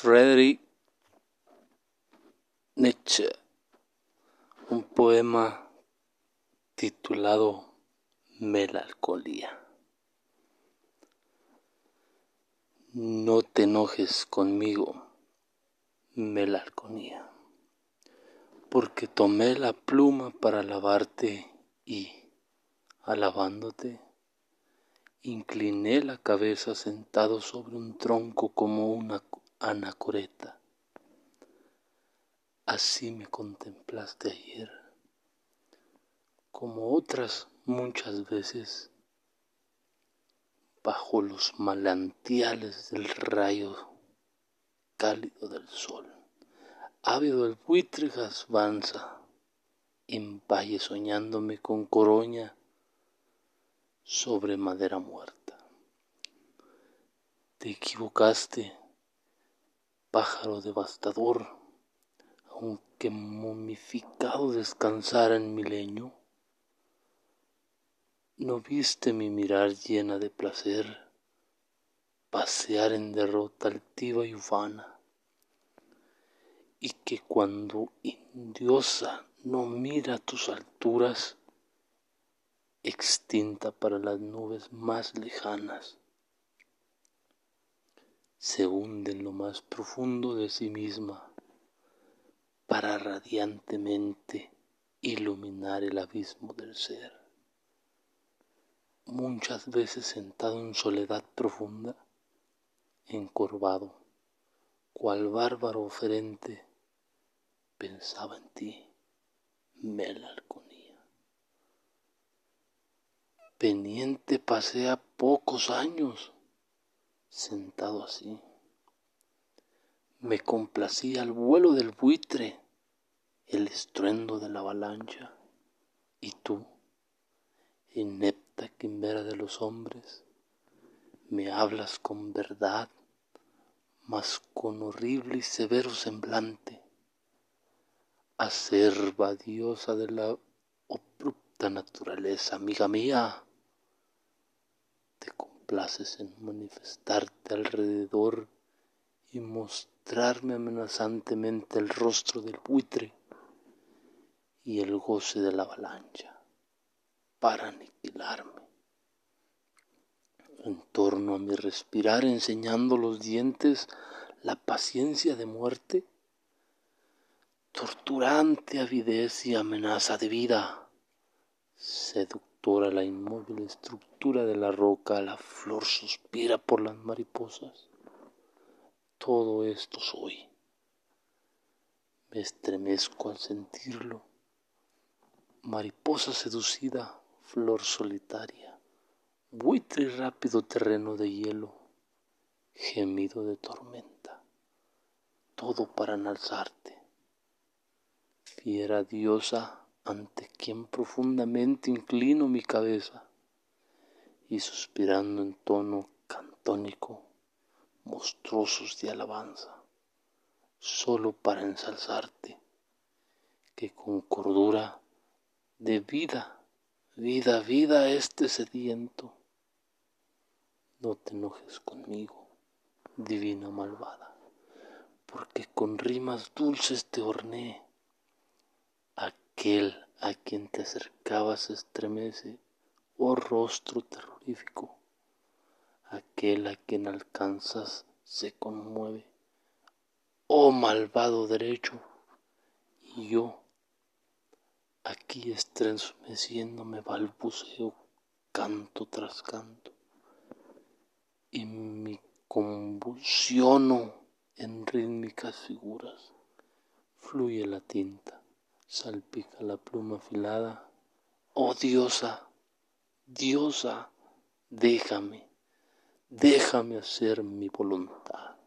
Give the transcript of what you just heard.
Friedrich Nietzsche, un poema titulado Melancolía. No te enojes conmigo, melancolía, porque tomé la pluma para alabarte y, alabándote, incliné la cabeza sentado sobre un tronco como una anacoreta. Así me contemplaste ayer, como otras muchas veces, bajo los manantiales del rayo cálido del sol. Ávido el buitre avanza en valle soñándome con coroña sobre madera muerta. Te equivocaste, pájaro devastador, aunque momificado descansara en mi leño. ¿No viste mi mirar llena de placer pasear en derrota altiva y ufana? Y que cuando indiosa no mira tus alturas, extinta para las nubes más lejanas, se hunde en lo más profundo de sí misma para radiantemente iluminar el abismo del ser. Muchas veces sentado en soledad profunda, encorvado, cual bárbaro oferente, pensaba en ti, melancolía. Peniente pasea pocos años sentado así. Me complacía el vuelo del buitre, el estruendo de la avalancha, y tú, inepta quimera de los hombres, me hablas con verdad, mas con horrible y severo semblante, acerba diosa de la abrupta naturaleza, amiga mía, te complaces en manifestarte alrededor y mostrarme amenazantemente el rostro del buitre y el goce de la avalancha para aniquilarme. En torno a mi respirar enseñando los dientes la paciencia de muerte, torturante avidez y amenaza de vida, seductora la inmóvil estructura de la roca, la flor suspira por las mariposas. Todo esto soy. Me estremezco al sentirlo. Mariposa seducida, flor solitaria, buitre rápido terreno de hielo, gemido de tormenta, todo para enalzarte. Fiera diosa ante quien profundamente inclino mi cabeza y suspirando en tono cantónico, monstruosos de alabanza, solo para ensalzarte, que con cordura de vida, vida, vida este sediento, no te enojes conmigo, divina malvada, porque con rimas dulces te horné, aquel a quien te acercabas estremece oh rostro terrorífico, aquel a quien alcanzas se conmueve, oh malvado derecho, y yo aquí estremeciéndome balbuceo canto tras canto, y me convulsiono en rítmicas figuras, fluye la tinta, salpica la pluma afilada, oh diosa, Diosa, déjame, déjame hacer mi voluntad.